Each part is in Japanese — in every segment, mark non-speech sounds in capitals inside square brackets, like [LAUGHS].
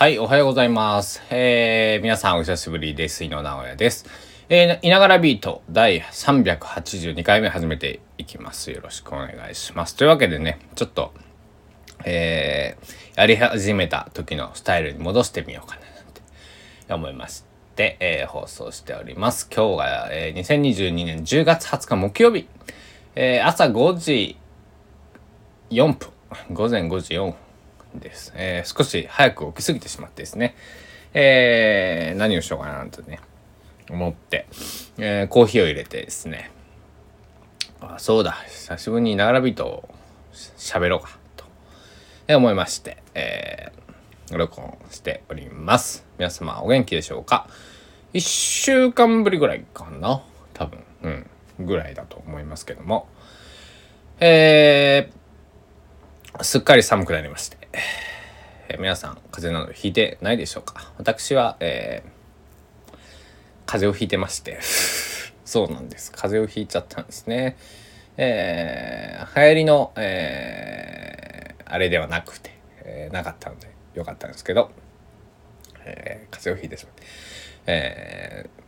はい、おはようございます。えー、皆さんお久しぶりです。井野直哉です。えー、いながらビート第382回目始めていきます。よろしくお願いします。というわけでね、ちょっと、えー、やり始めた時のスタイルに戻してみようかななんて思いまして、えー、放送しております。今日が、えー、2022年10月20日木曜日、えー、朝5時4分、午前5時4分です。えー少し早く起きすぎてしまってですね、えー何をしようかなとね、思って、えーコーヒーを入れてですね、あ、そうだ、久しぶりにながらビートを喋ろうかと、え思いまして、えー録音しております。皆様お元気でしょうか？一週間ぶりぐらいかな多分、うん、ぐらいだと思いますけども、えーすっかり寒くなりまして、えー皆さん風邪などひいてないでしょうか？私は、えー風邪をひいてまして。[LAUGHS] そうなんです。風邪をひいちゃったんですね。えー流行りの、えーあれではなくて、えーなかったのでよかったんですけど、えー風邪をひいてしまって、えー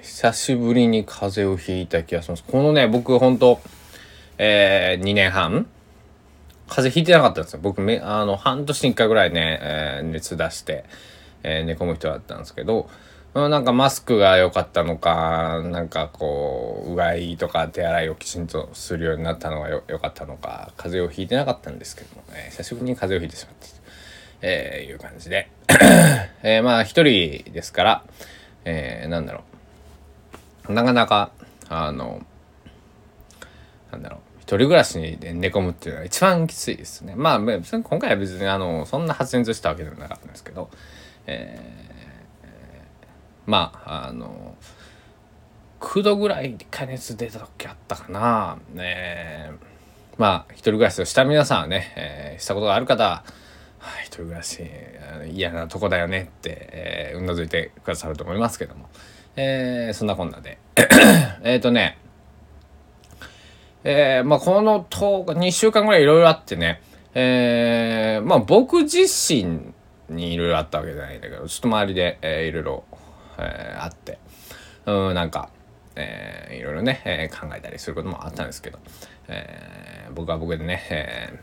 久しぶりに風邪をひいた気がします。このね僕本当えー、2年半風邪ひいてなかったんですよ。僕めあの半年に1回ぐらいね、えー熱出して、えー寝込む人だったんですけどなんかマスクが良かったのかなんかこううがいとか手洗いをきちんとするようになったのがよ良かったのか風邪をひいてなかったんですけども、え久しぶりに風邪をひいてしまったと、えーいう感じで、[COUGHS] えーまあ一人ですから、えーなんだろう。なかなかあのなんだろう。人暮らしで寝込むっていうのが一番きついですね。まあ今回は別にあのそんな発熱したわけではなかったんですけどえーまああの9度ぐらい加熱出た時あったかな。えーまあ一人暮らしをした皆さんはね、えーしたことがある方ははい一人暮らし嫌なとこだよねって、えーうなずいてくださると思いますけども、えーそんなこんなで。えっとねえーまあこの10日2週間ぐらいいろいろあってね。えーまあ僕自身にいろいろあったわけじゃないんだけどちょっと周りで、えーいろいろ、えーあって。うんなんか、えーいろいろね、えー考えたりすることもあったんですけど、えー僕は僕でね、え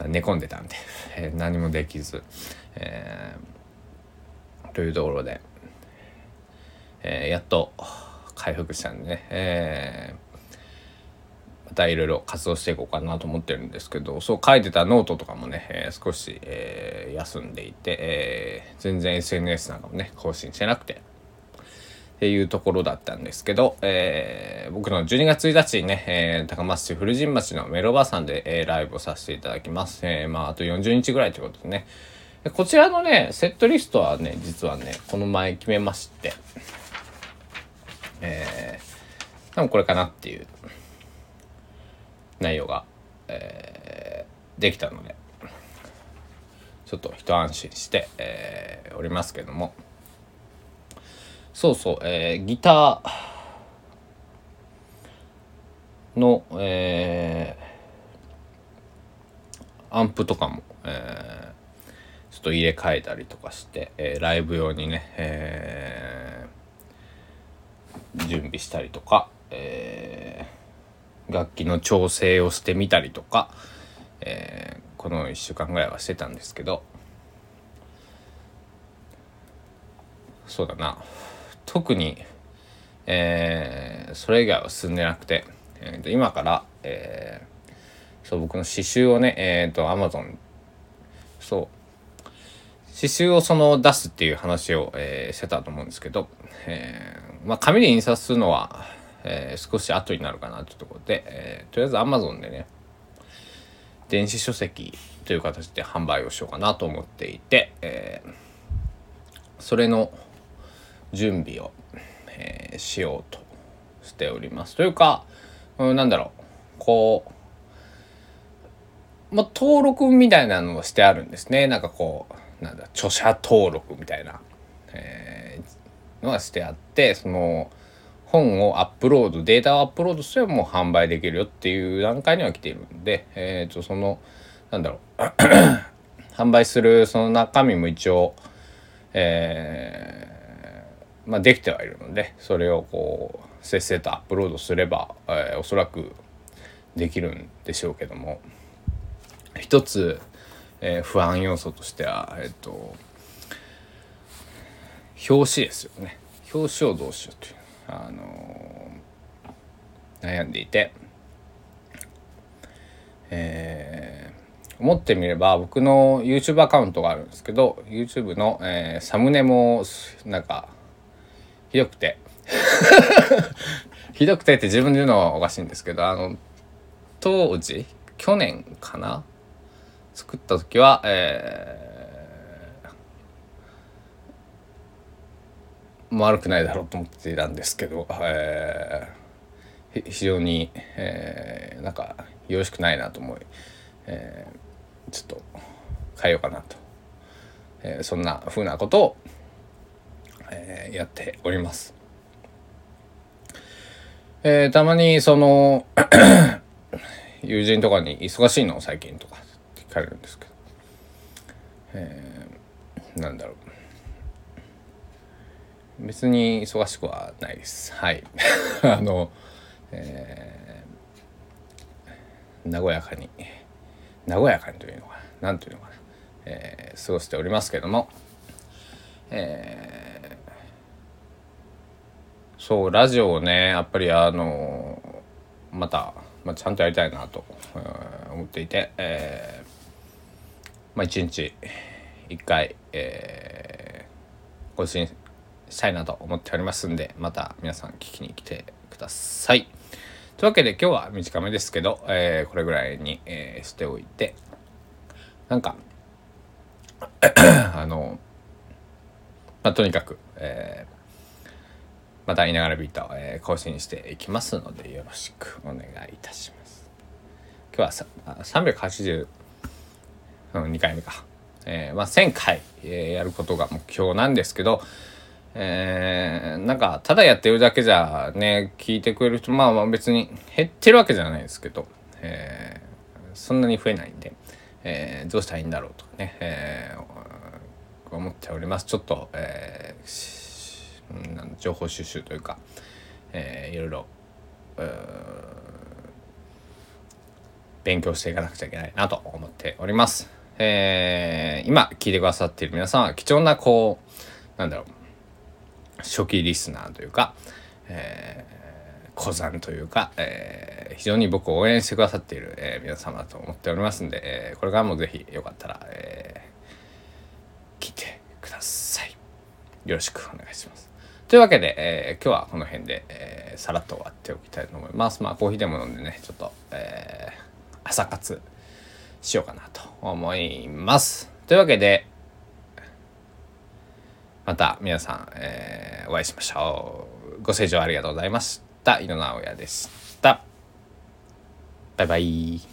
ー寝込んでたんで、[LAUGHS] えー何もできず、えーというところで、えーやっと回復したんでね、えーたいろいろ活動していこうかなと思ってるんですけどそう書いてたノートとかもね、えー少し、えー休んでいて、えー全然 SNS なんかもね更新してなくてっていうところだったんですけど、えー僕の12月1日にね、えー高松市古神町のメロバさんで、えーライブをさせていただきます。えーまあ、あと40日ぐらいということでね。こちらのね、セットリストはね、実はね、この前決めまして、えー、多分これかなっていう内容が、えーできたので、ちょっと一安心して、えーおりますけども、そうそう、えーギターの、えーアンプとかも、えーちょっと入れ替えたりとかして、えーライブ用にね、えー準備したりとか、えー楽器の調整をしてみたりとか、えーこの1週間ぐらいはしてたんですけど。そうだな。特に、えーそれ以外は進んでなくて、えーと今から、えーそう僕の刺繍をねえっ、と Amazon そう刺繍をその出すっていう話を、えーしてたと思うんですけど、えーまあ、紙で印刷するのは、えー少し後になるかなというところで、えーとりあえず Amazon でね電子書籍という形で販売をしようかなと思っていて、えーそれの準備を、えしようとしております。というか、うん、なんだろうこう、まあ、登録みたいなのをしてあるんですねなんかこうなんだ著者登録みたいな、えのがしてあってその本をアップロードデータをアップロードすればもう販売できるよっていう段階には来ているんで、えー、とそのなんだろう販売するその中身も一応、えー、まあ、できてはいるのでそれをこうせっせとアップロードすれば、えー、おそらくできるんでしょうけども一つ、えー、不安要素としてはえっ、と表紙ですよね。表紙をどうしようという。あの悩んでいて、えー、思ってみれば僕の YouTube アカウントがあるんですけど YouTube の、えー、サムネもなんかひどくて [LAUGHS] ひどくてって自分で言うのはおかしいんですけどあの当時去年かな作った時はえー悪くないだろうと思っていたんですけど、えー、非常に、えー、なんかよろしくないなと思い、えー、ちょっと変えようかなと、えー、そんなふうなことを、えー、やっております。えー、たまにその [COUGHS] 友人とかに「忙しいの最近」とかって聞かれるんですけど、えー、なんだろう別に忙しくはないです。はい。[LAUGHS] あの、えー、和やかに、和やかにというのかな、なんというのかな、えー、過ごしておりますけども、えー、そう、ラジオをね、やっぱりあの、また、まあ、ちゃんとやりたいなと、えー、思っていて、えー、まあ、一日一回、えー、更新したいなと思っておりますんで、また皆さん聞きに来てください。というわけで今日は短めですけど、えー、これぐらいに、えー、しておいて、なんか [COUGHS] あの、まあ、とにかく、えー、またいながらビート、えー、更新していきますのでよろしくお願いいたします。今日は382回目か。えー、まあ、1000回、えー、やることが目標なんですけど、えー、なんかただやってるだけじゃね聞いてくれる人まあまあ別に減ってるわけじゃないですけど、えー、そんなに増えないんで、えー、どうしたらいいんだろうとかね、えー、思っておりますちょっと、えー、情報収集というか、えー、いろいろ勉強していかなくちゃいけないなと思っております。えー、今聞いてくださっている皆さんは貴重なこうなんだろう初期リスナーというか、えー、小山というか、えー、非常に僕を応援してくださっている、えー、皆様だと思っておりますんで、えー、これからもぜひよかったら、えー、聞いてください。よろしくお願いします。というわけで、えー、今日はこの辺で、えー、さらっと終わっておきたいと思います。まあコーヒーでも飲んでね、ちょっと、えー、朝活しようかなと思います。というわけで、また皆さん、えー、お会いしましょう。ご清聴ありがとうございました。井野直哉でした。バイバイ。